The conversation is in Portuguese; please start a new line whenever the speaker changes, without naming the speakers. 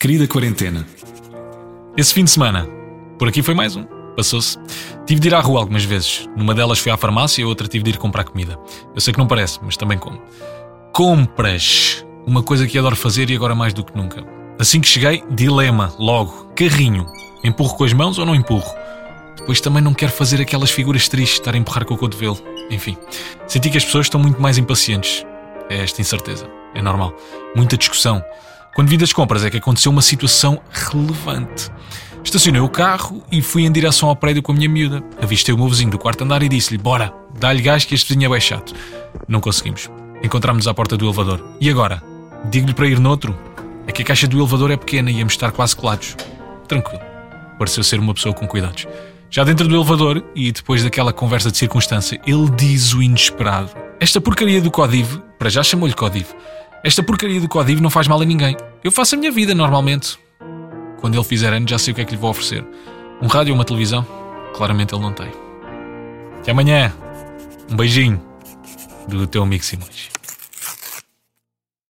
Querida quarentena. Esse fim de semana, por aqui foi mais um. Passou-se. Tive de ir à rua algumas vezes. Numa delas fui à farmácia e outra tive de ir comprar comida. Eu sei que não parece, mas também como. Compras! Uma coisa que adoro fazer e agora mais do que nunca. Assim que cheguei, dilema, logo. Carrinho. Empurro com as mãos ou não empurro? Depois também não quero fazer aquelas figuras tristes, estar a empurrar com o cotovelo. Enfim, senti que as pessoas estão muito mais impacientes. É esta incerteza. É normal. Muita discussão. Quando vim das compras é que aconteceu uma situação relevante. Estacionei o carro e fui em direção ao prédio com a minha miúda. Avistei o meu vizinho do quarto andar e disse-lhe: Bora, dá-lhe gás que este vizinho é bem chato. Não conseguimos. Encontramos-nos à porta do elevador. E agora? Digo-lhe para ir noutro? É que a caixa do elevador é pequena e íamos estar quase colados. Tranquilo. Pareceu ser uma pessoa com cuidados. Já dentro do elevador, e depois daquela conversa de circunstância, ele diz o inesperado. Esta porcaria do Codiv, para já chamou-lhe Codiv, esta porcaria do Codiv não faz mal a ninguém. Eu faço a minha vida normalmente. Quando ele fizer anos, já sei o que é que lhe vou oferecer. Um rádio ou uma televisão? Claramente ele não tem. Até amanhã. Um beijinho do teu amigo Simões.